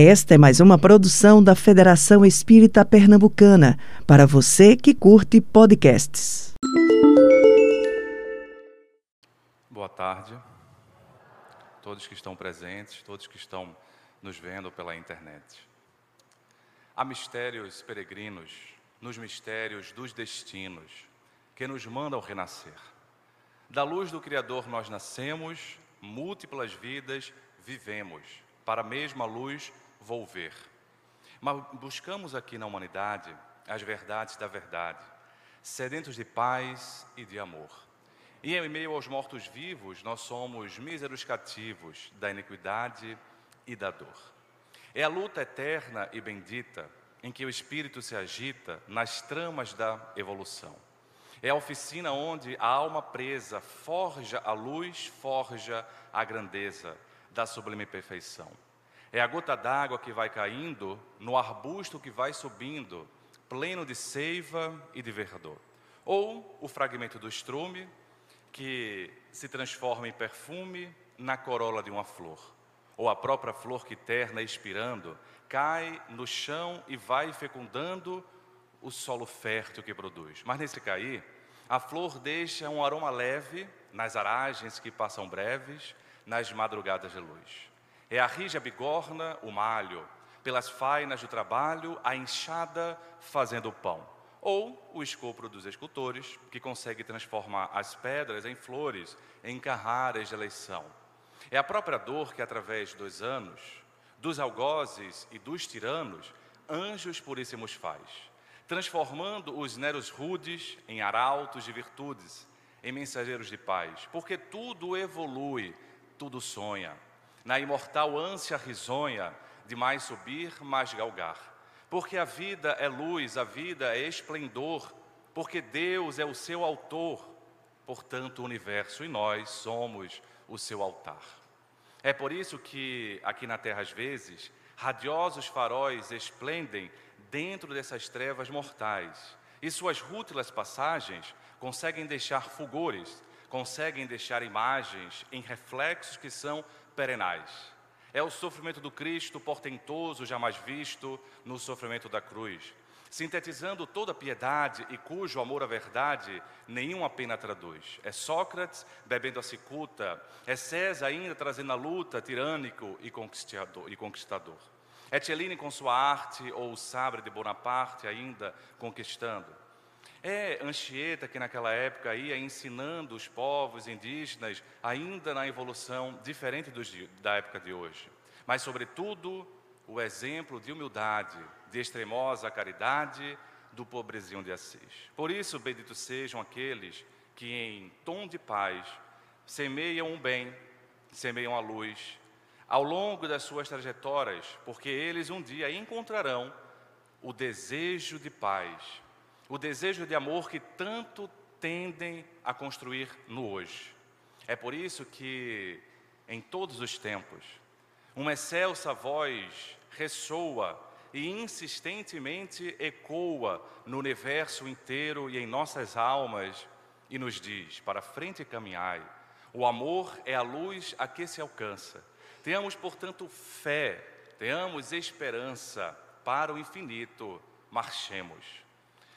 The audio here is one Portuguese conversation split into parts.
Esta é mais uma produção da Federação Espírita Pernambucana, para você que curte podcasts. Boa tarde, todos que estão presentes, todos que estão nos vendo pela internet. Há mistérios peregrinos nos mistérios dos destinos que nos mandam renascer. Da luz do Criador nós nascemos, múltiplas vidas vivemos, para a mesma luz volver. Mas buscamos aqui na humanidade as verdades da verdade, sedentos de paz e de amor. E em meio aos mortos-vivos, nós somos míseros cativos da iniquidade e da dor. É a luta eterna e bendita em que o espírito se agita nas tramas da evolução. É a oficina onde a alma presa forja a luz, forja a grandeza da sublime perfeição. É a gota d'água que vai caindo no arbusto que vai subindo, pleno de seiva e de verdor. Ou o fragmento do estrume que se transforma em perfume na corola de uma flor. Ou a própria flor que terna expirando cai no chão e vai fecundando o solo fértil que produz. Mas nesse cair, a flor deixa um aroma leve nas aragens que passam breves, nas madrugadas de luz. É a rija bigorna, o malho, pelas fainas do trabalho, a enxada fazendo o pão. Ou o escopro dos escultores, que consegue transformar as pedras em flores, em carraras de eleição. É a própria dor que, através dos anos, dos algozes e dos tiranos, anjos puríssimos faz, transformando os neros rudes em arautos de virtudes, em mensageiros de paz, porque tudo evolui, tudo sonha na imortal ânsia risonha de mais subir, mais galgar. Porque a vida é luz, a vida é esplendor, porque Deus é o seu autor, portanto, o universo e nós somos o seu altar. É por isso que aqui na terra, às vezes, radiosos faróis esplendem dentro dessas trevas mortais, e suas rútilas passagens conseguem deixar fulgores, conseguem deixar imagens em reflexos que são perenais. É o sofrimento do Cristo portentoso, jamais visto no sofrimento da cruz, sintetizando toda a piedade e cujo amor à verdade nenhuma pena traduz. É Sócrates bebendo a cicuta, é César ainda trazendo a luta tirânico e conquistador. E conquistador. É Cellini com sua arte ou o sabre de Bonaparte ainda conquistando. É Anchieta que naquela época ia ensinando os povos indígenas ainda na evolução diferente dos, da época de hoje. Mas, sobretudo, o exemplo de humildade, de extremosa caridade do pobrezinho de Assis. Por isso, benditos sejam aqueles que, em tom de paz, semeiam o bem, semeiam a luz, ao longo das suas trajetórias, porque eles um dia encontrarão o desejo de paz, o desejo de amor que tanto tendem a construir no hoje. É por isso que, em todos os tempos, uma excelsa voz ressoa e insistentemente ecoa no universo inteiro e em nossas almas e nos diz: para frente caminhai. O amor é a luz a que se alcança. Tenhamos, portanto, fé, tenhamos esperança para o infinito, marchemos.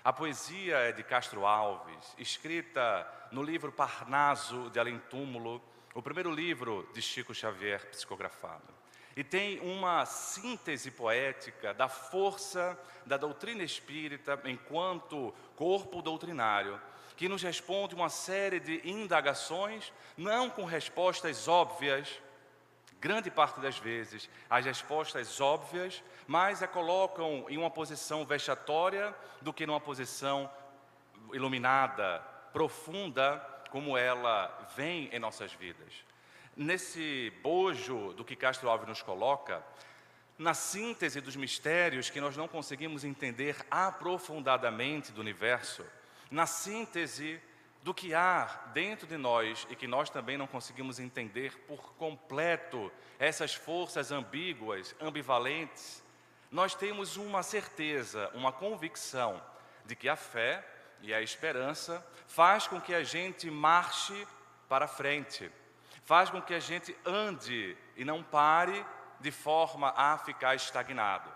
A poesia é de Castro Alves, escrita no livro Parnaso de Além Túmulo, o primeiro livro de Chico Xavier psicografado. E tem uma síntese poética da força da doutrina espírita enquanto corpo doutrinário, que nos responde uma série de indagações, não com respostas óbvias, grande parte das vezes, as respostas óbvias, mas a colocam em uma posição vexatória do que numa posição iluminada, profunda, como ela vem em nossas vidas. Nesse bojo do que Castro Alves nos coloca, na síntese dos mistérios que nós não conseguimos entender aprofundadamente do universo, na síntese do que há dentro de nós e que nós também não conseguimos entender por completo essas forças ambíguas, ambivalentes, nós temos uma certeza, uma convicção de que a fé e a esperança faz com que a gente marche para frente, faz com que a gente ande e não pare de forma a ficar estagnado.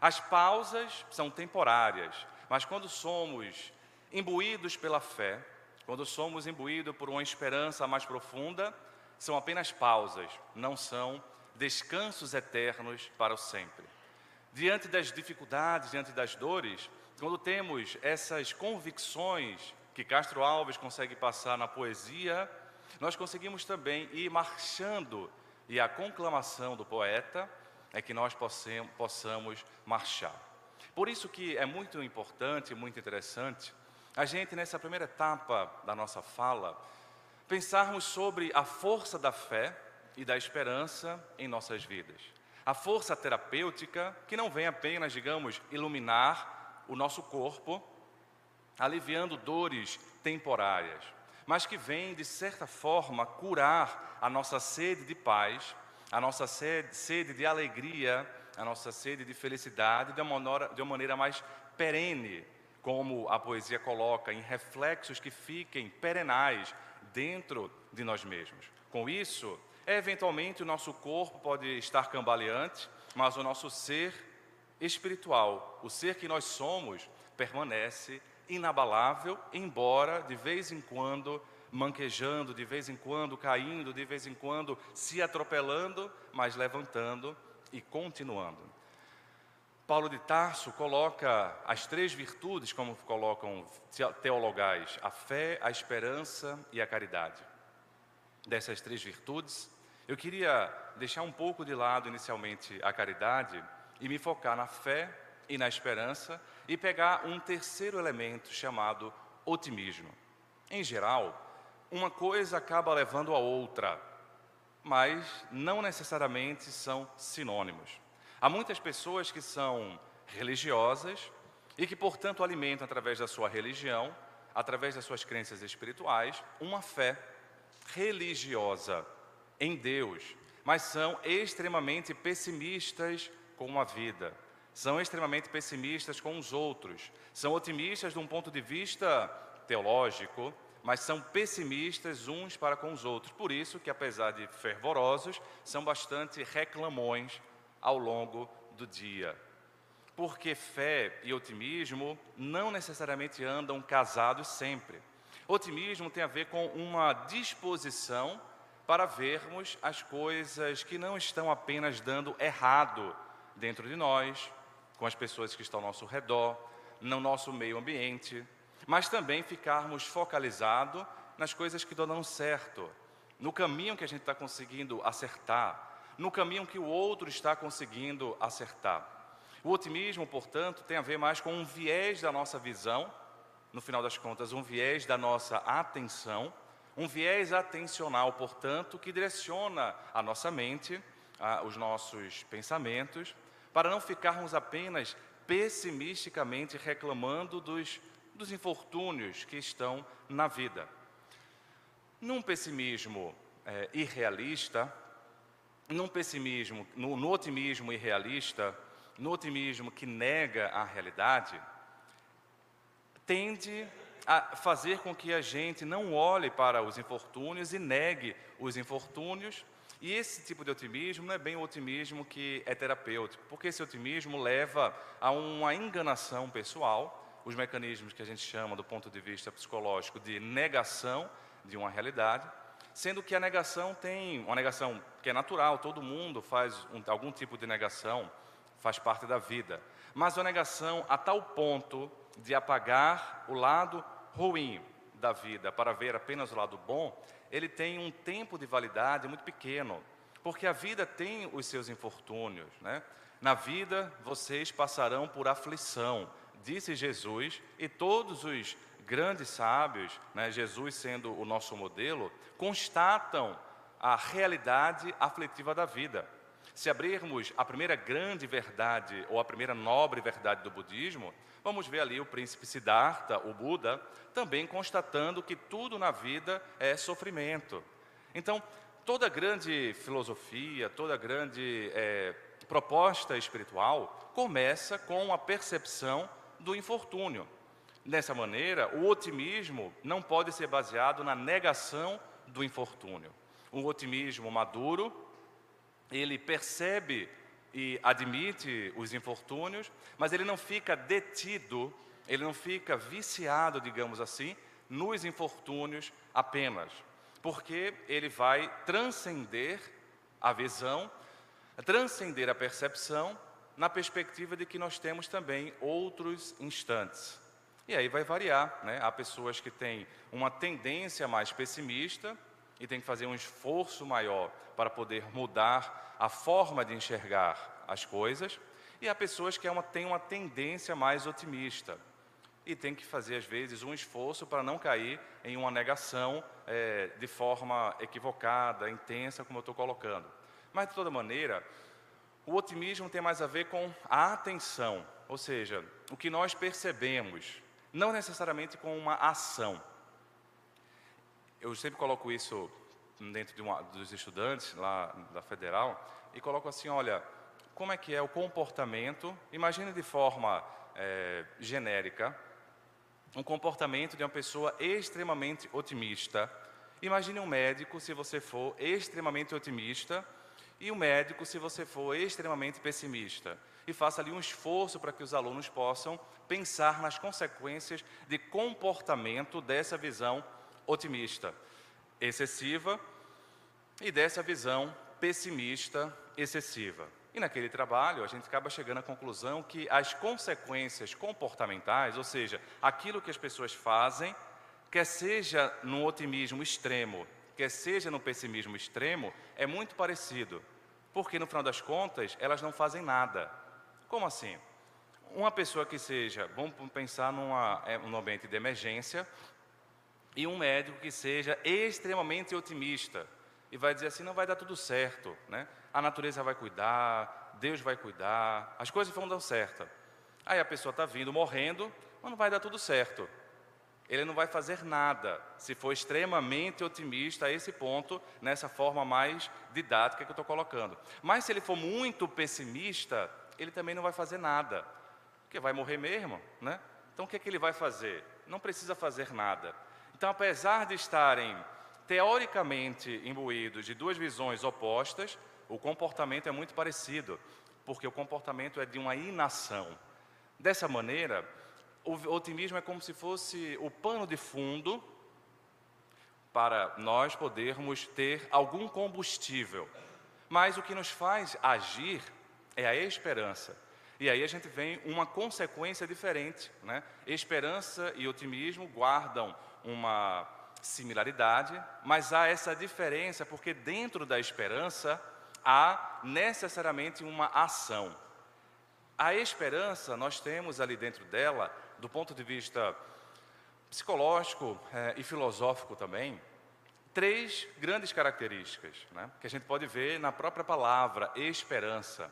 As pausas são temporárias, mas quando somos imbuídos pela fé, quando somos imbuídos por uma esperança mais profunda, são apenas pausas, não são descansos eternos para o sempre. Diante das dificuldades, diante das dores, quando temos essas convicções que Castro Alves consegue passar na poesia, nós conseguimos também ir marchando, e a conclamação do poeta é que nós possamos marchar. Por isso que é muito importante, muito interessante, a gente nessa primeira etapa da nossa fala, pensarmos sobre a força da fé e da esperança em nossas vidas. A força terapêutica que não vem apenas, digamos, iluminar o nosso corpo, aliviando dores temporárias, mas que vem, de certa forma, curar a nossa sede de paz, a nossa sede, sede de alegria, a nossa sede de felicidade de uma, de uma maneira mais perene, como a poesia coloca, em reflexos que fiquem perenais dentro de nós mesmos. Com isso, eventualmente o nosso corpo pode estar cambaleante, mas o nosso ser espiritual, o ser que nós somos, permanece inabalável, embora de vez em quando manquejando, de vez em quando caindo, de vez em quando se atropelando, mas levantando e continuando. Paulo de Tarso coloca as três virtudes, como colocam teologais: a fé, a esperança e a caridade. Dessas três virtudes, eu queria deixar um pouco de lado inicialmente a caridade e me focar na fé e na esperança e pegar um terceiro elemento chamado otimismo. Em geral, uma coisa acaba levando a outra, mas não necessariamente são sinônimos. Há muitas pessoas que são religiosas e que, portanto, alimentam através da sua religião, através das suas crenças espirituais, uma fé religiosa em Deus, mas são extremamente pessimistas com a vida, são extremamente pessimistas com os outros, são otimistas de um ponto de vista teológico, mas são pessimistas uns para com os outros. Por isso que, apesar de fervorosos, são bastante reclamões ao longo do dia. Porque fé e otimismo não necessariamente andam casados sempre. Otimismo tem a ver com uma disposição para vermos as coisas que não estão apenas dando errado dentro de nós, com as pessoas que estão ao nosso redor, no nosso meio ambiente, mas também ficarmos focalizados nas coisas que dão certo, no caminho que a gente está conseguindo acertar, no caminho que o outro está conseguindo acertar. O otimismo, portanto, tem a ver mais com um viés da nossa visão, no final das contas, um viés da nossa atenção, um viés atencional, portanto, que direciona a nossa mente, a, os nossos pensamentos, para não ficarmos apenas pessimisticamente reclamando dos dos infortúnios que estão na vida. Num pessimismo é, irrealista, num pessimismo, no, no otimismo irrealista, no otimismo que nega a realidade, tende a fazer com que a gente não olhe para os infortúnios e negue os infortúnios. E esse tipo de otimismo não é bem o otimismo que é terapêutico, porque esse otimismo leva a uma enganação pessoal os mecanismos que a gente chama, do ponto de vista psicológico, de negação de uma realidade, sendo que a negação tem uma negação que é natural, todo mundo faz um, algum tipo de negação, faz parte da vida, mas a negação a tal ponto de apagar o lado ruim da vida para ver apenas o lado bom, ele tem um tempo de validade muito pequeno, porque a vida tem os seus infortúnios, né? Na vida vocês passarão por aflição, disse Jesus, e todos os grandes sábios, né, Jesus sendo o nosso modelo, constatam a realidade aflitiva da vida. Se abrirmos a primeira grande verdade, ou a primeira nobre verdade do budismo, vamos ver ali o príncipe Siddhartha, o Buda, também constatando que tudo na vida é sofrimento. Então, toda grande filosofia, toda grande é, proposta espiritual começa com a percepção do infortúnio. Dessa maneira, o otimismo não pode ser baseado na negação do infortúnio. Um otimismo maduro ele percebe e admite os infortúnios, mas ele não fica detido, ele não fica viciado, digamos assim, nos infortúnios apenas, porque ele vai transcender a visão, transcender a percepção, na perspectiva de que nós temos também outros instantes. E aí vai variar, né? Há pessoas que têm uma tendência mais pessimista e têm que fazer um esforço maior para poder mudar a forma de enxergar as coisas, e há pessoas que é têm uma tendência mais otimista e tem que fazer, às vezes, um esforço para não cair em uma negação é, de forma equivocada, intensa, como eu estou colocando. Mas, de toda maneira, o otimismo tem mais a ver com a atenção, ou seja, o que nós percebemos, não necessariamente com uma ação. Eu sempre coloco isso dentro de uma, dos estudantes lá da Federal e coloco assim, olha, como é que é o comportamento, imagine de forma é, genérica, um comportamento de uma pessoa extremamente otimista. Imagine um médico se você for extremamente otimista e um médico se você for extremamente pessimista. E faça ali um esforço para que os alunos possam pensar nas consequências de comportamento dessa visão otimista excessiva e dessa visão pessimista excessiva. E naquele trabalho, a gente acaba chegando à conclusão que as consequências comportamentais, ou seja, aquilo que as pessoas fazem, quer seja no otimismo extremo, quer seja no pessimismo extremo, é muito parecido. Porque no final das contas, elas não fazem nada. Como assim? Uma pessoa que seja, vamos pensar numa, é, num ambiente de emergência, e um médico que seja extremamente otimista e vai dizer assim: não vai dar tudo certo, né? a natureza vai cuidar, Deus vai cuidar, as coisas vão dar certo. Aí a pessoa está vindo morrendo, mas não vai dar tudo certo. Ele não vai fazer nada, se for extremamente otimista a esse ponto, nessa forma mais didática que eu estou colocando. Mas se ele for muito pessimista, ele também não vai fazer nada, porque vai morrer mesmo, né? Então o que, é que ele vai fazer? Não precisa fazer nada. Então, apesar de estarem teoricamente imbuídos de duas visões opostas, o comportamento é muito parecido, porque o comportamento é de uma inação. Dessa maneira, o otimismo é como se fosse o pano de fundo para nós podermos ter algum combustível. Mas o que nos faz agir é a esperança. E aí a gente vem uma consequência diferente. Né? Esperança e otimismo guardam uma similaridade, mas há essa diferença porque dentro da esperança há necessariamente uma ação. A esperança, nós temos ali dentro dela, do ponto de vista psicológico é, e filosófico também, três grandes características né, que a gente pode ver na própria palavra esperança.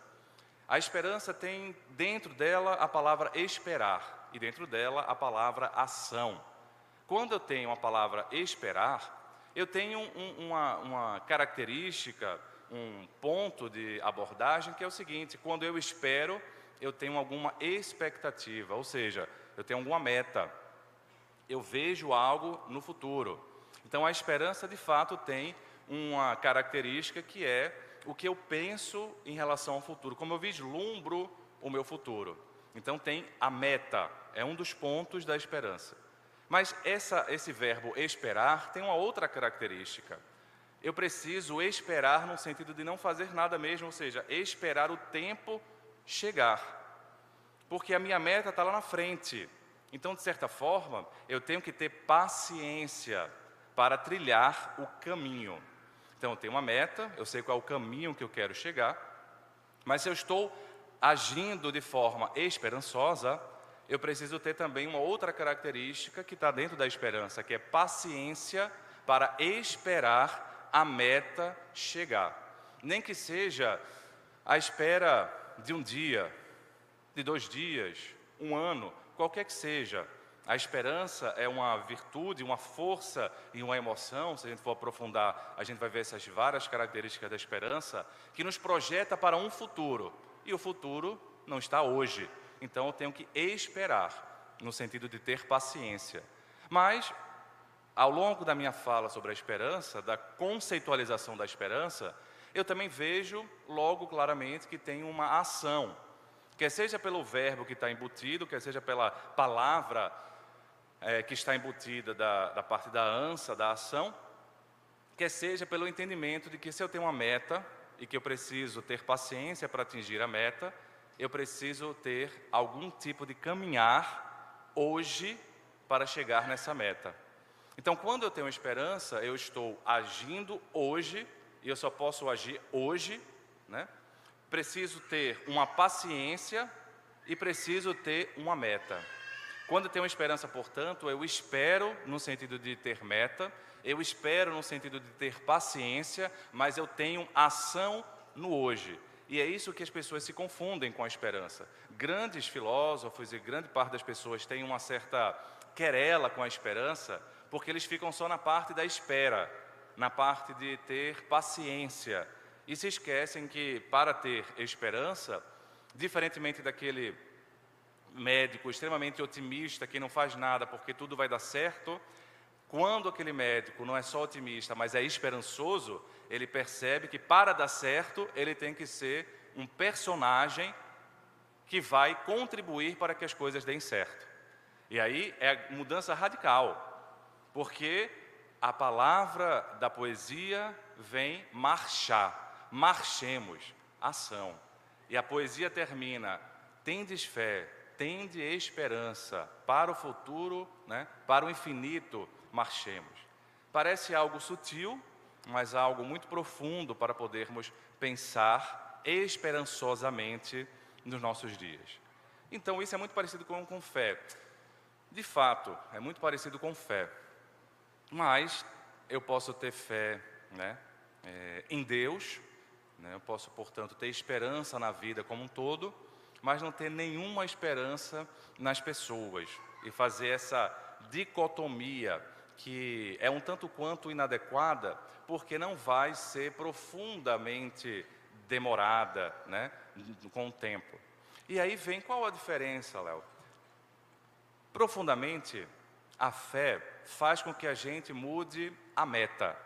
A esperança tem dentro dela a palavra esperar e dentro dela a palavra ação. Quando eu tenho a palavra esperar, eu tenho um, uma, uma característica um ponto de abordagem que é o seguinte: quando eu espero, eu tenho alguma expectativa, ou seja, eu tenho alguma meta, eu vejo algo no futuro. Então a esperança de fato tem uma característica que é o que eu penso em relação ao futuro, como eu vislumbro o meu futuro. Então tem a meta, é um dos pontos da esperança. Mas essa, esse verbo esperar tem uma outra característica eu preciso esperar no sentido de não fazer nada mesmo, ou seja, esperar o tempo chegar. Porque a minha meta está lá na frente. Então, de certa forma, eu tenho que ter paciência para trilhar o caminho. Então, eu tenho uma meta, eu sei qual é o caminho que eu quero chegar, mas se eu estou agindo de forma esperançosa, eu preciso ter também uma outra característica que está dentro da esperança, que é paciência para esperar a meta chegar. Nem que seja a espera de um dia, de dois dias, um ano, qualquer que seja. A esperança é uma virtude, uma força e uma emoção, se a gente for aprofundar, a gente vai ver essas várias características da esperança, que nos projeta para um futuro. E o futuro não está hoje. Então eu tenho que esperar, no sentido de ter paciência. Mas ao longo da minha fala sobre a esperança, da conceitualização da esperança, eu também vejo logo claramente que tem uma ação, quer seja pelo verbo que está embutido, quer seja pela palavra é, que está embutida da, da parte da ansa, da ação, quer seja pelo entendimento de que se eu tenho uma meta e que eu preciso ter paciência para atingir a meta, eu preciso ter algum tipo de caminhar hoje para chegar nessa meta. Então, quando eu tenho esperança, eu estou agindo hoje, e eu só posso agir hoje, né? Preciso ter uma paciência e preciso ter uma meta. Quando tenho esperança, portanto, eu espero no sentido de ter meta, eu espero no sentido de ter paciência, mas eu tenho ação no hoje. E é isso que as pessoas se confundem com a esperança. Grandes filósofos e grande parte das pessoas têm uma certa querela com a esperança, porque eles ficam só na parte da espera, na parte de ter paciência. E se esquecem que para ter esperança, diferentemente daquele médico extremamente otimista que não faz nada porque tudo vai dar certo, quando aquele médico não é só otimista, mas é esperançoso, ele percebe que para dar certo, ele tem que ser um personagem que vai contribuir para que as coisas deem certo. E aí é a mudança radical, porque a palavra da poesia vem marchar, marchemos, ação. E a poesia termina: tendes fé, tende esperança para o futuro, né, para o infinito, marchemos. Parece algo sutil, mas algo muito profundo para podermos pensar esperançosamente nos nossos dias. Então, isso é muito parecido com, com fé. De fato, é muito parecido com fé. Mas eu posso ter fé né, é, em Deus, né, eu posso, portanto, ter esperança na vida como um todo, mas não ter nenhuma esperança nas pessoas e fazer essa dicotomia que é um tanto quanto inadequada, porque não vai ser profundamente demorada né, com o tempo. E aí vem qual a diferença, Léo? Profundamente, a fé faz com que a gente mude a meta.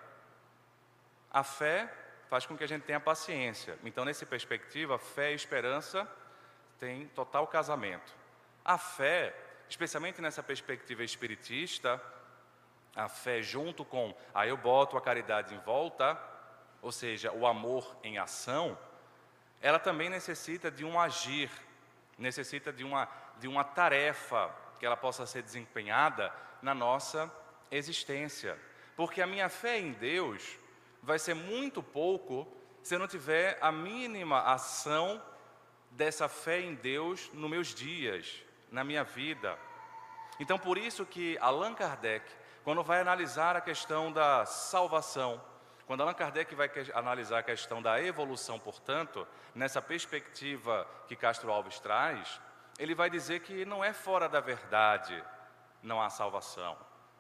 A fé faz com que a gente tenha paciência. Então, nessa perspectiva, fé e esperança têm total casamento. A fé, especialmente nessa perspectiva espiritista, a fé junto com, aí eu boto a caridade em volta, ou seja, o amor em ação, ela também necessita de um agir, necessita de uma, de uma tarefa que ela possa ser desempenhada na nossa existência. Porque a minha fé em Deus vai ser muito pouco se eu não tiver a mínima ação dessa fé em Deus nos meus dias, na minha vida. Então, por isso que Allan Kardec quando vai analisar a questão da salvação, quando Allan Kardec vai analisar a questão da evolução, portanto, nessa perspectiva que Castro Alves traz, ele vai dizer que não é fora da verdade não há salvação.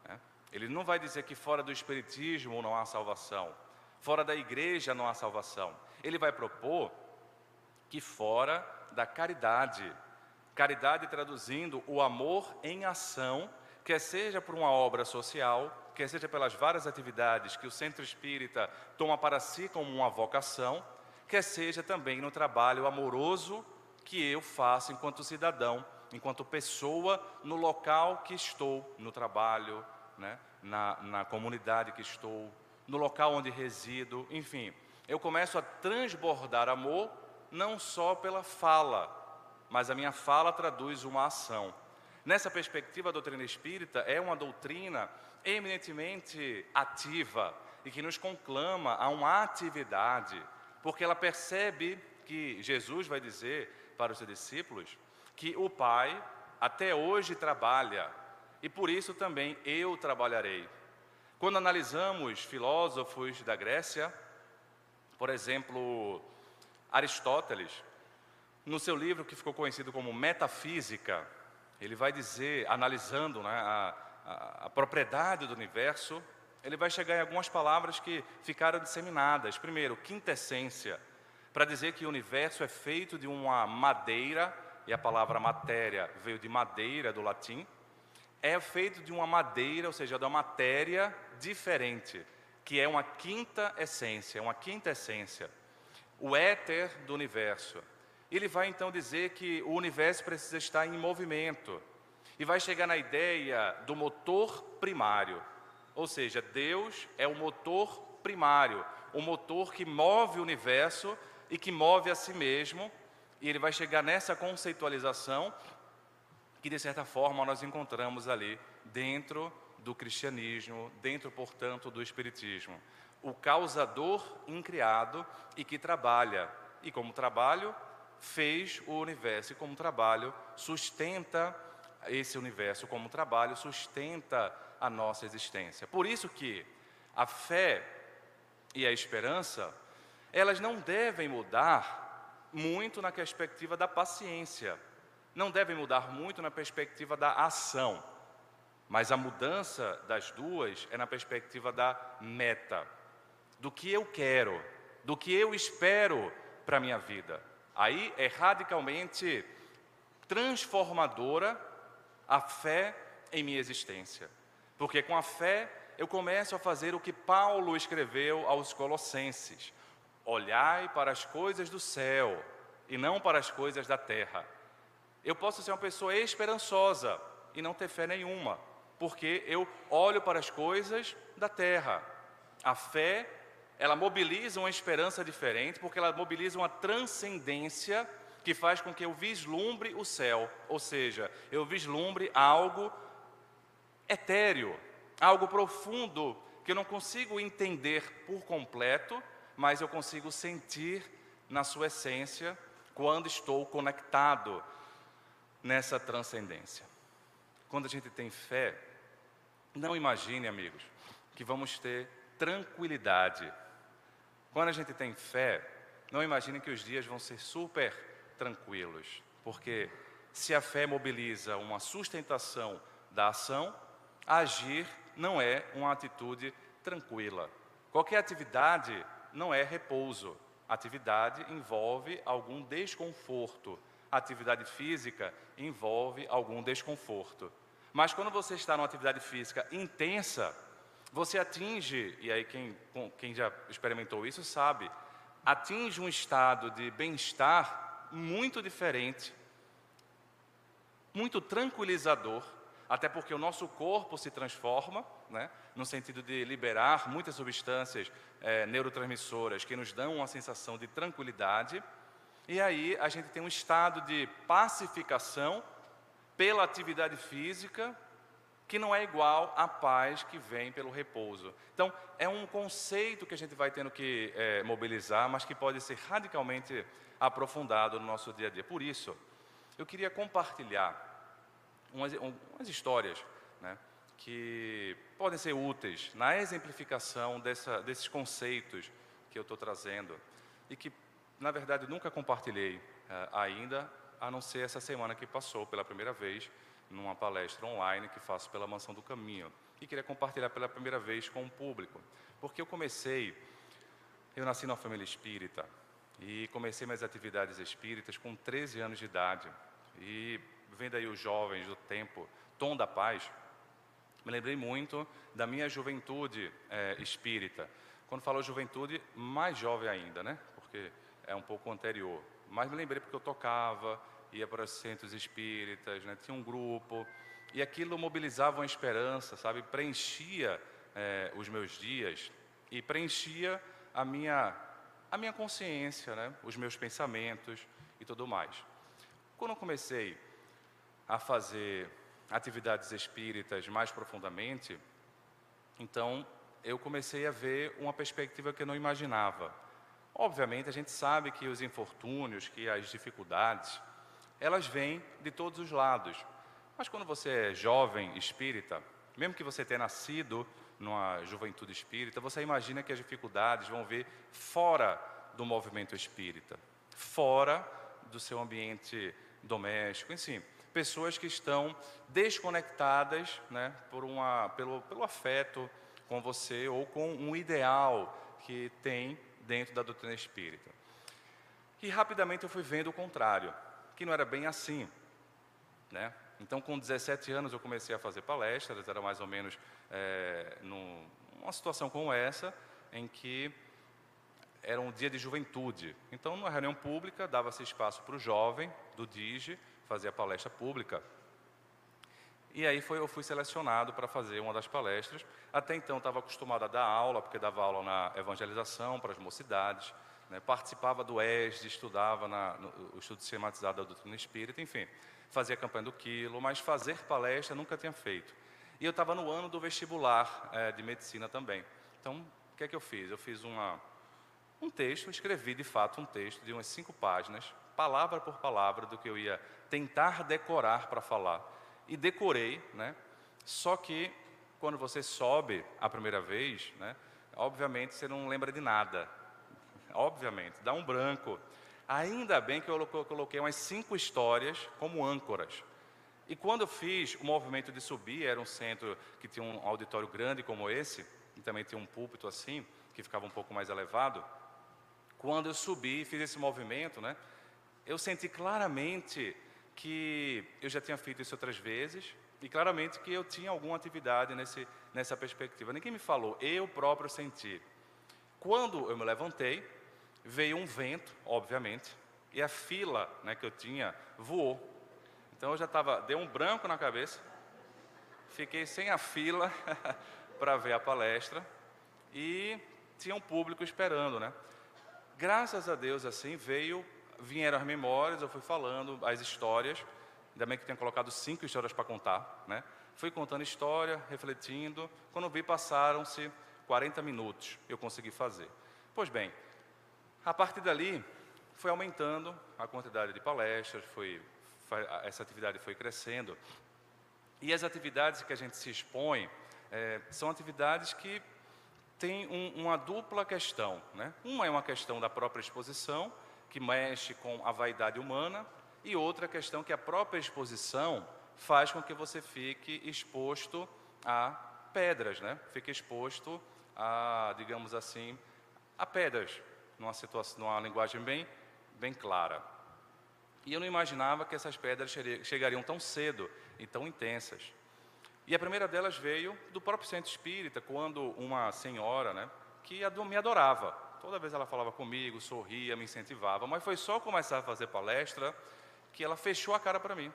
Né? Ele não vai dizer que fora do Espiritismo não há salvação, fora da igreja não há salvação. Ele vai propor que fora da caridade, caridade traduzindo o amor em ação quer seja por uma obra social, quer seja pelas várias atividades que o centro espírita toma para si como uma vocação, quer seja também no trabalho amoroso que eu faço enquanto cidadão, enquanto pessoa no local que estou, no trabalho, né, na, na comunidade que estou, no local onde resido, enfim. Eu começo a transbordar amor não só pela fala, mas a minha fala traduz uma ação. Nessa perspectiva, a doutrina espírita é uma doutrina eminentemente ativa e que nos conclama a uma atividade, porque ela percebe que Jesus vai dizer para os seus discípulos que o Pai até hoje trabalha e por isso também eu trabalharei. Quando analisamos filósofos da Grécia, por exemplo, Aristóteles, no seu livro que ficou conhecido como Metafísica, ele vai dizer, analisando né, a, a, a propriedade do universo, ele vai chegar em algumas palavras que ficaram disseminadas. Primeiro, quintessência, para dizer que o universo é feito de uma madeira, e a palavra matéria veio de madeira do latim, é feito de uma madeira, ou seja, de uma matéria diferente. que é uma quinta essência, uma quinta essência, o éter do universo. Ele vai então dizer que o universo precisa estar em movimento e vai chegar na ideia do motor primário, ou seja, Deus é o motor primário, o motor que move o universo e que move a si mesmo, e ele vai chegar nessa conceitualização que de certa forma nós encontramos ali dentro do cristianismo, dentro, portanto, do espiritismo. O causador incriado e que trabalha, e como trabalho, fez o universo, e como trabalho, sustenta esse universo, como trabalho, sustenta a nossa existência. Por isso que a fé e a esperança, elas não devem mudar muito na perspectiva da paciência, não devem mudar muito na perspectiva da ação. Mas a mudança das duas é na perspectiva da meta, do que eu quero, do que eu espero para a minha vida. Aí é radicalmente transformadora a fé em minha existência. Porque com a fé eu começo a fazer o que Paulo escreveu aos Colossenses: olhai para as coisas do céu e não para as coisas da terra. Eu posso ser uma pessoa esperançosa e não ter fé nenhuma porque eu olho para as coisas da terra. A fé, ela mobiliza uma esperança diferente, porque ela mobiliza uma transcendência que faz com que eu vislumbre o céu, ou seja, eu vislumbre algo etéreo, algo profundo que eu não consigo entender por completo, mas eu consigo sentir na sua essência quando estou conectado nessa transcendência. Quando a gente tem fé, não imagine, amigos, que vamos ter tranquilidade. Quando a gente tem fé, não imagine que os dias vão ser super tranquilos, porque se a fé mobiliza uma sustentação da ação, agir não é uma atitude tranquila. Qualquer atividade não é repouso. Atividade envolve algum desconforto. Atividade física envolve algum desconforto. Mas quando você está numa atividade física intensa, você atinge, e aí quem, quem já experimentou isso sabe, atinge um estado de bem-estar muito diferente, muito tranquilizador, até porque o nosso corpo se transforma, né, no sentido de liberar muitas substâncias é, neurotransmissoras que nos dão uma sensação de tranquilidade, e aí a gente tem um estado de pacificação pela atividade física, que não é igual à paz que vem pelo repouso. Então, é um conceito que a gente vai tendo que é, mobilizar, mas que pode ser radicalmente aprofundado no nosso dia a dia. Por isso, eu queria compartilhar umas, umas histórias né, que podem ser úteis na exemplificação dessa, desses conceitos que eu estou trazendo e que, na verdade, nunca compartilhei uh, ainda a não ser essa semana que passou pela primeira vez numa palestra online que faço pela Mansão do Caminho e queria compartilhar pela primeira vez com o público, porque eu comecei, eu nasci numa família espírita e comecei minhas atividades espíritas com 13 anos de idade e vendo aí os jovens do tempo, Tom da Paz, me lembrei muito da minha juventude é, espírita. Quando falou juventude, mais jovem ainda, né? Porque é um pouco anterior. Mas me lembrei porque eu tocava, ia para os centros espíritas, né? tinha um grupo, e aquilo mobilizava uma esperança, sabe? Preenchia é, os meus dias e preenchia a minha, a minha consciência, né? os meus pensamentos e tudo mais. Quando eu comecei a fazer atividades espíritas mais profundamente, então eu comecei a ver uma perspectiva que eu não imaginava. Obviamente, a gente sabe que os infortúnios, que as dificuldades, elas vêm de todos os lados. Mas quando você é jovem espírita, mesmo que você tenha nascido numa juventude espírita, você imagina que as dificuldades vão vir fora do movimento espírita, fora do seu ambiente doméstico, enfim, pessoas que estão desconectadas né, por uma, pelo, pelo afeto com você ou com um ideal que tem dentro da doutrina espírita. E rapidamente eu fui vendo o contrário que não era bem assim. Né? Então, com 17 anos, eu comecei a fazer palestras, era mais ou menos é, uma situação como essa, em que era um dia de juventude. Então, numa reunião pública, dava-se espaço para o jovem do DIGE fazer a palestra pública. E aí foi, eu fui selecionado para fazer uma das palestras. Até então estava acostumado a dar aula, porque dava aula na evangelização para as mocidades, né? participava do ESD, estudava na, no, o estudo sistematizado da doutrina espírita, enfim, fazia campanha do quilo, mas fazer palestra nunca tinha feito. E eu estava no ano do vestibular é, de medicina também. Então, o que é que eu fiz? Eu fiz uma, um texto, escrevi de fato um texto de umas cinco páginas, palavra por palavra, do que eu ia tentar decorar para falar. E decorei, né? Só que quando você sobe a primeira vez, né? Obviamente você não lembra de nada. Obviamente, dá um branco. Ainda bem que eu coloquei umas cinco histórias como âncoras. E quando eu fiz o movimento de subir, era um centro que tinha um auditório grande como esse, e também tinha um púlpito assim, que ficava um pouco mais elevado. Quando eu subi e fiz esse movimento, né, eu senti claramente que eu já tinha feito isso outras vezes, e claramente que eu tinha alguma atividade nesse, nessa perspectiva. Ninguém me falou, eu próprio senti. Quando eu me levantei, veio um vento, obviamente, e a fila né, que eu tinha voou. Então eu já estava, deu um branco na cabeça, fiquei sem a fila para ver a palestra e tinha um público esperando, né? Graças a Deus, assim, veio, vieram as memórias, eu fui falando as histórias, ainda bem que tenho colocado cinco histórias para contar, né? Fui contando história, refletindo, quando vi passaram-se 40 minutos, eu consegui fazer. Pois bem, a partir dali, foi aumentando a quantidade de palestras, foi essa atividade foi crescendo. E as atividades que a gente se expõe é, são atividades que têm um, uma dupla questão. Né? Uma é uma questão da própria exposição, que mexe com a vaidade humana, e outra questão que a própria exposição faz com que você fique exposto a pedras, né? fique exposto a, digamos assim, a pedras, numa, situação, numa linguagem bem, bem clara. E eu não imaginava que essas pedras chegariam tão cedo e tão intensas. E a primeira delas veio do próprio centro espírita, quando uma senhora, né, que me adorava. Toda vez ela falava comigo, sorria, me incentivava. Mas foi só começar a fazer palestra que ela fechou a cara para mim.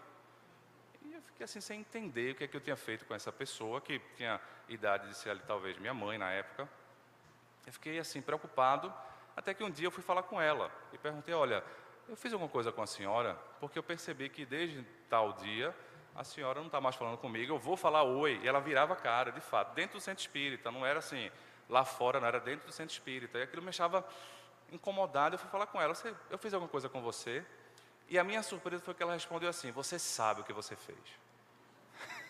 E eu fiquei assim sem entender o que é que eu tinha feito com essa pessoa, que tinha idade de ser talvez minha mãe na época. Eu fiquei assim preocupado, até que um dia eu fui falar com ela e perguntei: olha, eu fiz alguma coisa com a senhora, porque eu percebi que desde tal dia a senhora não está mais falando comigo, eu vou falar oi. E ela virava a cara, de fato, dentro do centro espírita, não era assim, lá fora, não era dentro do centro espírita. E aquilo me deixava incomodado. Eu fui falar com ela: eu fiz alguma coisa com você? E a minha surpresa foi que ela respondeu assim: Você sabe o que você fez.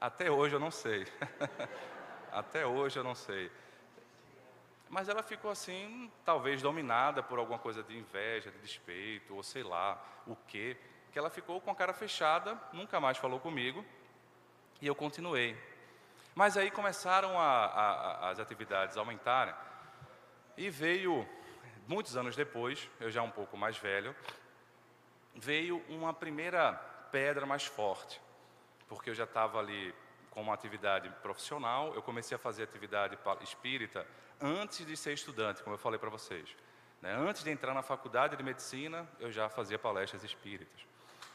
Até hoje eu não sei. Até hoje eu não sei. Mas ela ficou assim, talvez dominada por alguma coisa de inveja, de despeito, ou sei lá, o quê, que ela ficou com a cara fechada, nunca mais falou comigo, e eu continuei. Mas aí começaram a, a, as atividades a aumentarem, e veio, muitos anos depois, eu já um pouco mais velho, veio uma primeira pedra mais forte, porque eu já estava ali com uma atividade profissional, eu comecei a fazer atividade espírita antes de ser estudante, como eu falei para vocês. Né? Antes de entrar na faculdade de medicina, eu já fazia palestras espíritas.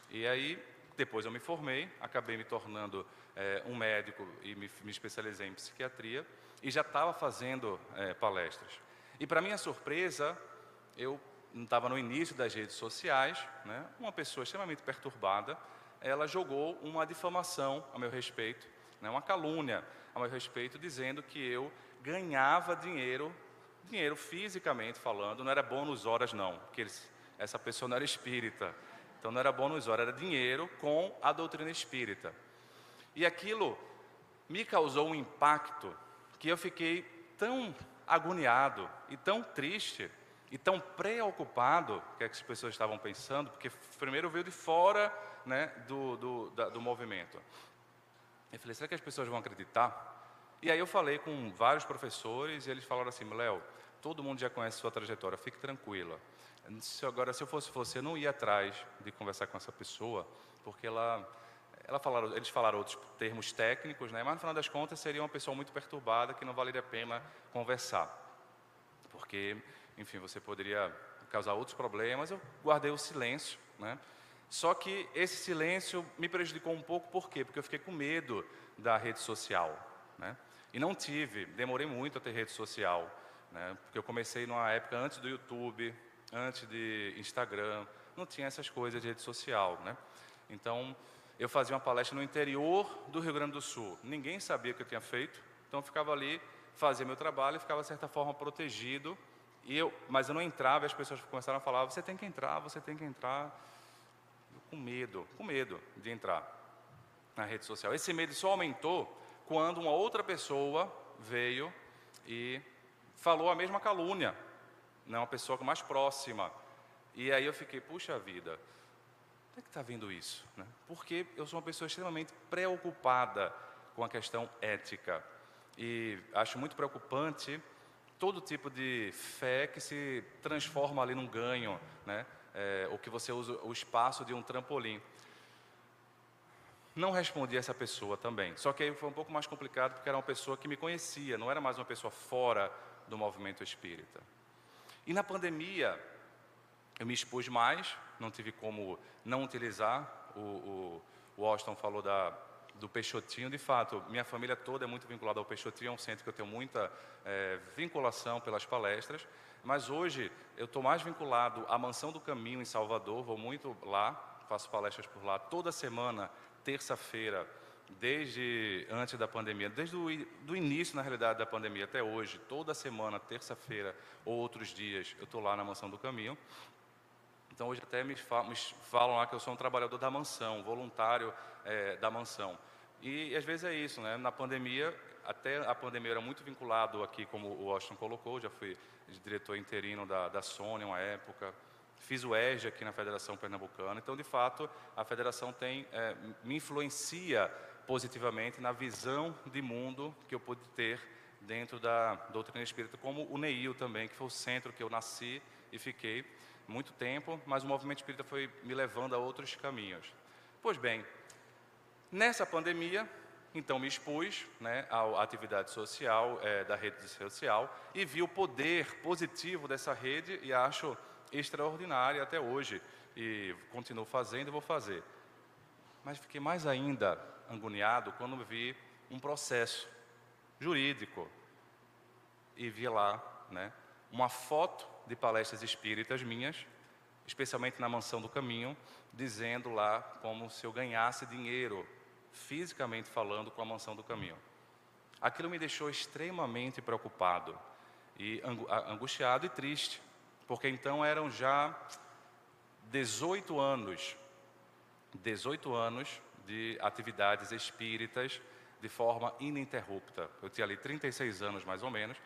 E aí, depois eu me formei, acabei me tornando é, um médico e me, me, especializei em psiquiatria e já estava fazendo é, palestras. E para minha surpresa, eu estava no início das redes sociais, né? uma pessoa extremamente perturbada, ela jogou uma difamação a meu respeito, né? uma calúnia a meu respeito, dizendo que eu ganhava dinheiro, dinheiro fisicamente falando, não era bônus horas não, porque eles, essa pessoa não era espírita, então não era bônus horas, era dinheiro com a doutrina espírita. E aquilo me causou um impacto que eu fiquei tão agoniado e tão triste e tão preocupado que, é que as pessoas estavam pensando, porque primeiro veio de fora né, do, do, da, do movimento. Eu falei, será que as pessoas vão acreditar? E aí eu falei com vários professores e eles falaram assim, Léo, todo mundo já conhece sua trajetória, fique tranquila. Se, agora, se eu fosse você, eu não ia atrás de conversar com essa pessoa, porque ela, ela falaram, eles falaram outros termos técnicos, né? mas no final das contas seria uma pessoa muito perturbada que não valeria a pena conversar. Porque, enfim, você poderia causar outros problemas. Eu guardei o silêncio, né? Só que esse silêncio me prejudicou um pouco, por quê? Porque eu fiquei com medo da rede social, né? E não tive, demorei muito a ter rede social, né? Porque eu comecei numa época antes do YouTube, antes de Instagram, não tinha essas coisas de rede social, né? Então, eu fazia uma palestra no interior do Rio Grande do Sul. Ninguém sabia o que eu tinha feito, então eu ficava ali, fazia meu trabalho e ficava, de certa forma, protegido. E eu, mas eu não entrava e as pessoas começaram a falar: você tem que entrar, você tem que entrar. Com medo, com medo de entrar na rede social. Esse medo só aumentou quando uma outra pessoa veio e falou a mesma calúnia, né, uma pessoa mais próxima. E aí eu fiquei, puxa vida, por que está vindo isso? Né? Porque eu sou uma pessoa extremamente preocupada com a questão ética. E acho muito preocupante todo tipo de fé que se transforma ali num ganho, né? É, ou que você usa o espaço de um trampolim. Não respondi essa pessoa também. Só que aí foi um pouco mais complicado porque era uma pessoa que me conhecia, não era mais uma pessoa fora do movimento espírita. E na pandemia, eu me expus mais, não tive como não utilizar. O, o, o Austin falou da, do Peixotinho, de fato, minha família toda é muito vinculada ao Peixotinho, é um centro que eu tenho muita é, vinculação pelas palestras, mas hoje eu estou mais vinculado à Mansão do Caminho em Salvador, vou muito lá, faço palestras por lá toda semana, terça-feira, desde antes da pandemia, desde o do início, na realidade, da pandemia até hoje, toda semana, terça-feira ou outros dias, eu estou lá na Mansão do Caminho. Então, hoje até me, falam, lá que eu sou um trabalhador da mansão, voluntário é, da mansão. E, e, às vezes é isso, né? Na pandemia, até a pandemia era muito vinculado aqui, como o Washington colocou, já fui diretor interino da, da Sony uma época, fiz o ERG aqui na Federação Pernambucana. Então, de fato, a federação tem, é, me influencia positivamente na visão de mundo que eu pude ter dentro da doutrina espírita, como o NEIL também, que foi o centro que eu nasci e fiquei muito tempo, mas o movimento espírita foi me levando a outros caminhos. Pois bem, nessa pandemia, então me expus né, à atividade social é, da rede social e vi o poder positivo dessa rede e acho extraordinária até hoje. E continuo fazendo e vou fazer. Mas fiquei mais ainda agoniado quando vi um processo jurídico e vi lá né, uma foto de palestras espíritas minhas, especialmente na Mansão do Caminho, dizendo lá como se eu ganhasse dinheiro, fisicamente falando, com a Mansão do Caminho. Aquilo me deixou extremamente preocupado e angustiado e triste, porque então eram já 18 anos, 18 anos de atividades espíritas de forma ininterrupta. Eu tinha ali 36 anos mais ou menos,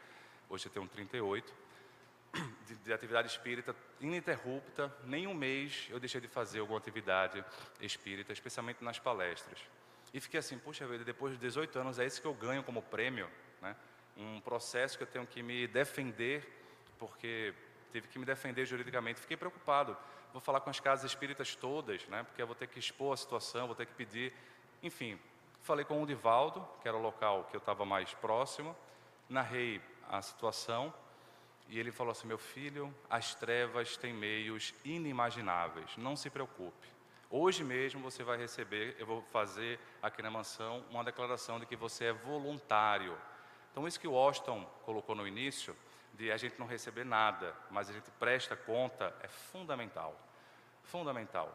hoje eu tenho 38 de, de, atividade espírita ininterrupta, nem um mês eu deixei de fazer alguma atividade espírita, especialmente nas palestras. E fiquei assim, puxa vida, depois de 18 anos é isso que eu ganho como prêmio, né? um processo que eu tenho que me defender, porque tive que me defender juridicamente. Fiquei preocupado, vou falar com as casas espíritas todas, né? porque eu vou ter que expor a situação, vou ter que pedir, enfim. Falei com o Divaldo, que era o local que eu estava mais próximo, narrei a situação, e ele falou assim: Meu filho, as trevas têm meios inimagináveis, não se preocupe. Hoje mesmo você vai receber, eu vou fazer aqui na mansão uma declaração de que você é voluntário. Então, isso que o Austin colocou no início, de a gente não receber nada, mas a gente presta conta, é fundamental. Fundamental.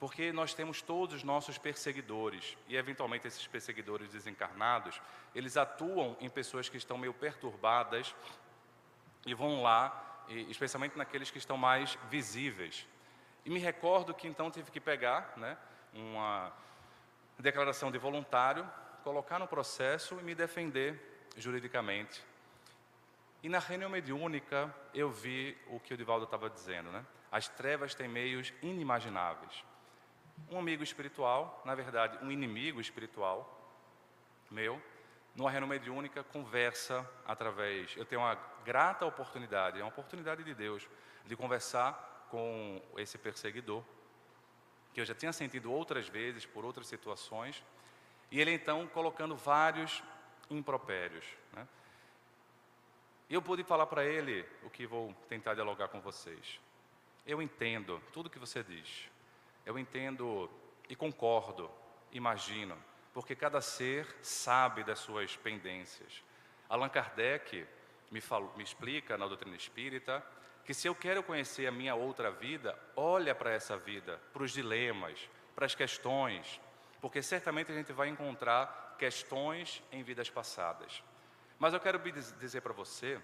Porque nós temos todos os nossos perseguidores, e eventualmente esses perseguidores desencarnados, eles atuam em pessoas que estão meio perturbadas e vão lá, e, especialmente naqueles que estão mais visíveis. E me recordo que então tive que pegar né, uma declaração de voluntário, colocar no processo e me defender juridicamente. E na reunião mediúnica eu vi o que o Divaldo estava dizendo, né? As trevas têm meios inimagináveis. Um amigo espiritual, na verdade, um inimigo espiritual meu, numa reunião mediúnica, conversa através. Eu tenho uma grata oportunidade, é uma oportunidade de Deus, de conversar com esse perseguidor. que eu já tinha sentido outras vezes por outras situações, e ele então colocando vários impropérios. Né? E eu pude falar para ele o que vou tentar dialogar com vocês. Eu entendo tudo que você diz. Eu entendo e concordo, imagino, porque cada ser sabe das suas pendências. Allan Kardec me, me explica na doutrina espírita que se eu quero conhecer a minha outra vida, olha para essa vida, para os dilemas, para as questões, porque certamente a gente vai encontrar questões em vidas passadas. Mas eu quero dizer para você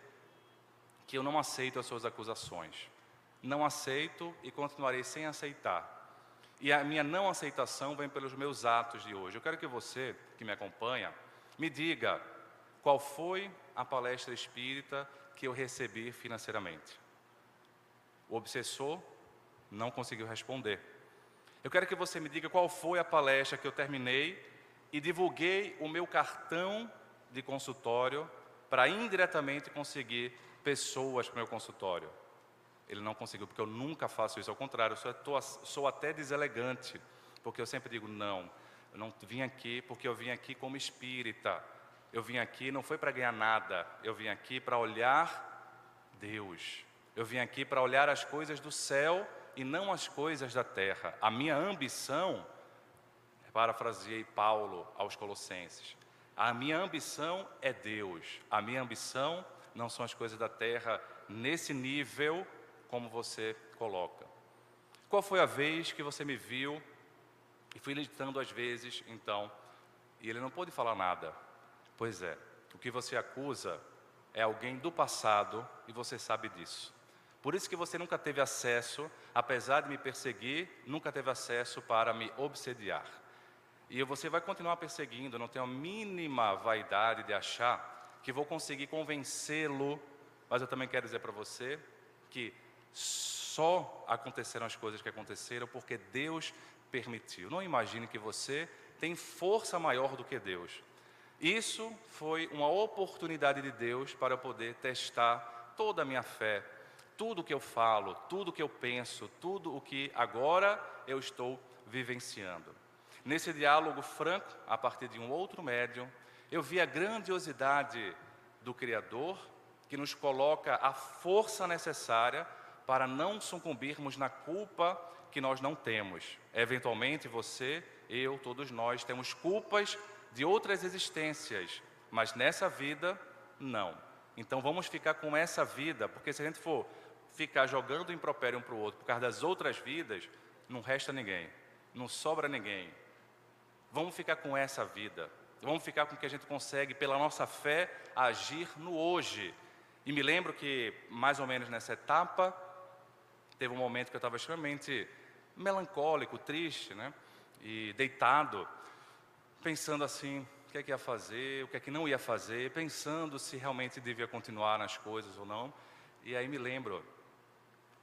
que eu não aceito as suas acusações. Não aceito e continuarei sem aceitar. E a minha não aceitação vem pelos meus atos de hoje. Eu quero que você, que me acompanha, me diga qual foi a palestra espírita que eu recebi financeiramente. O obsessor não conseguiu responder. Eu quero que você me diga qual foi a palestra que eu terminei e divulguei o meu cartão de consultório para indiretamente conseguir pessoas para o meu consultório. Ele não conseguiu, porque eu nunca faço isso, ao contrário, eu sou, sou até deselegante, porque eu sempre digo: não, eu não vim aqui porque eu vim aqui como espírita, eu vim aqui não foi para ganhar nada, eu vim aqui para olhar Deus. Eu vim aqui para olhar as coisas do céu e não as coisas da terra. A minha ambição, parafraseei Paulo aos Colossenses, a minha ambição é Deus, a minha ambição não são as coisas da terra nesse nível como você coloca. Qual foi a vez que você me viu e fui lutando às vezes, então, e ele não pôde falar nada? Pois é, o que você acusa é alguém do passado e você sabe disso. Por isso que você nunca teve acesso, apesar de me perseguir, nunca teve acesso para me obsediar. E você vai continuar perseguindo, não tenho a mínima vaidade de achar que vou conseguir convencê-lo, mas eu também quero dizer para você que só aconteceram as coisas que aconteceram porque Deus permitiu. Não imagine que você tem força maior do que Deus. Isso foi uma oportunidade de Deus para eu poder testar toda a minha fé, tudo o que eu falo, tudo o que eu penso, tudo o que agora eu estou vivenciando. Nesse diálogo franco, a partir de um outro médium, eu vi a grandiosidade do Criador que nos coloca a força necessária para não sucumbirmos na culpa que nós não temos. Eventualmente você, eu, todos nós temos culpas de outras existências, mas nessa vida não. Então vamos ficar com essa vida, porque se a gente for ficar jogando impropério um para o outro por causa das outras vidas, não resta ninguém, não sobra ninguém. Vamos ficar com essa vida, vamos ficar com o que a gente consegue, pela nossa fé, agir no hoje. E me lembro que, mais ou menos nessa etapa, teve um momento que eu estava extremamente melancólico, triste, né? E deitado, pensando assim, o que é que ia fazer, o que é que não ia fazer, pensando se realmente devia continuar nas coisas ou não. E aí me lembro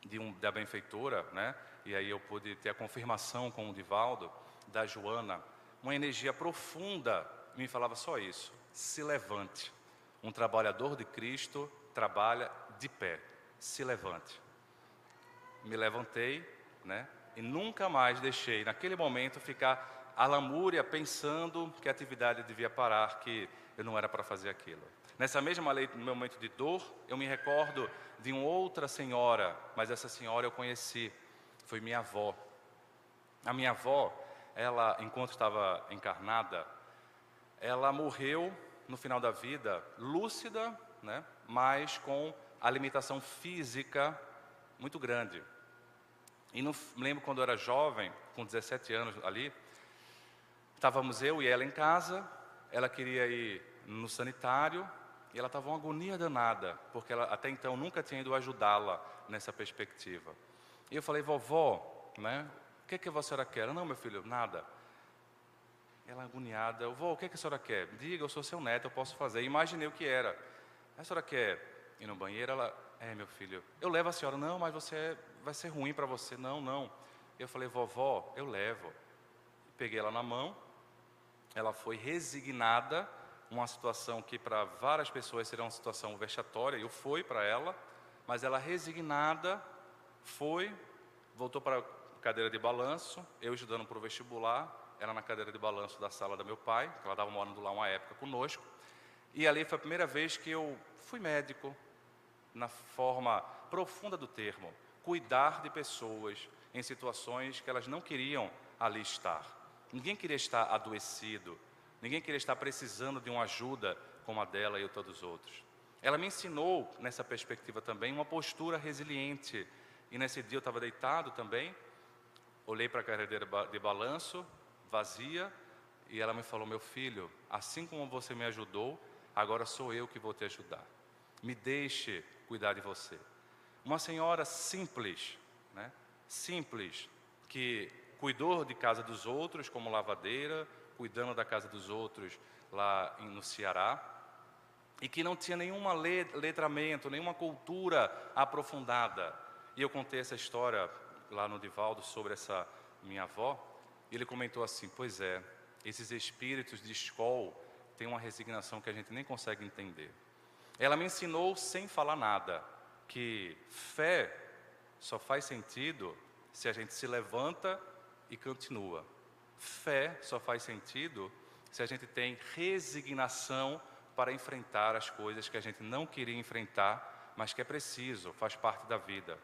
de um, da benfeitora, né? E aí eu pude ter a confirmação com o Divaldo, da Joana, uma energia profunda, me falava só isso: se levante. Um trabalhador de Cristo trabalha de pé, se levante. Me levantei, né? E nunca mais deixei, naquele momento, ficar a lamúria pensando que a atividade devia parar, que eu não era para fazer aquilo. Nessa mesma lei, no meu momento de dor, eu me recordo de uma outra senhora, mas essa senhora eu conheci, foi minha avó. A minha avó, ela, enquanto estava encarnada, ela morreu no final da vida, lúcida, né, mas com a limitação física muito grande. E não lembro quando eu era jovem, com 17 anos ali, estávamos eu e ela em casa, ela queria ir no sanitário, e ela estava uma agonia danada, porque ela até então nunca tinha ido ajudá-la nessa perspectiva. E eu falei, vovó, né, o que, que a senhora quer? Não, meu filho, nada. Ela agoniada, vovó, o que, que a senhora quer? Diga, eu sou seu neto, eu posso fazer. E imaginei o que era. A senhora quer ir no banheiro? Ela, é, meu filho, eu levo a senhora. Não, mas você vai ser ruim para você. Não, não. Eu falei, vovó, eu levo. Peguei ela na mão, ela foi resignada uma situação que para várias pessoas seria uma situação vexatória, eu fui para ela, mas ela resignada foi, voltou para o cadeira de balanço, eu estudando para o vestibular, ela na cadeira de balanço da sala do meu pai, que ela estava morando lá uma época conosco. E ali foi a primeira vez que eu fui médico, na forma profunda do termo, cuidar de pessoas em situações que elas não queriam ali estar. Ninguém queria estar adoecido, ninguém queria estar precisando de uma ajuda como a dela e todos os outros. Ela me ensinou, nessa perspectiva também, uma postura resiliente. E nesse dia eu estava deitado também, olhei para a cadeira de balanço, vazia, e ela me falou: Meu filho, assim como você me ajudou, agora sou eu que vou te ajudar. Me deixe cuidar de você. Uma senhora simples, né? simples, que cuidou de casa dos outros como lavadeira, cuidando da casa dos outros lá no Ceará, e que não tinha nenhuma letramento, nenhuma cultura aprofundada. E eu contei essa história lá no Divaldo sobre essa minha avó, e ele comentou assim: Pois é, esses espíritos de escola têm uma resignação que a gente nem consegue entender. Ela me ensinou sem falar nada que fé só faz sentido se a gente se levanta e continua. Fé só faz sentido se a gente tem resignação para enfrentar as coisas que a gente não queria enfrentar, mas que é preciso, faz parte da vida.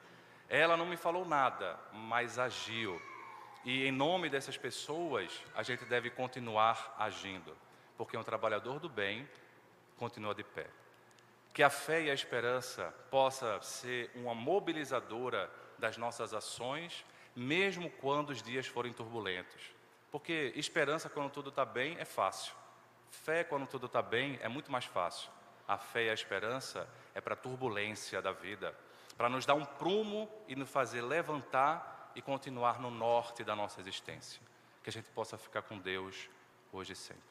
Ela não me falou nada, mas agiu. E em nome dessas pessoas, a gente deve continuar agindo, porque um trabalhador do bem continua de pé. Que a fé e a esperança possa ser uma mobilizadora das nossas ações, mesmo quando os dias forem turbulentos. Porque esperança quando tudo está bem é fácil. Fé quando tudo está bem é muito mais fácil. A fé e a esperança é para a turbulência da vida, para nos dar um prumo e nos fazer levantar e continuar no norte da nossa existência. Que a gente possa ficar com Deus hoje e sempre.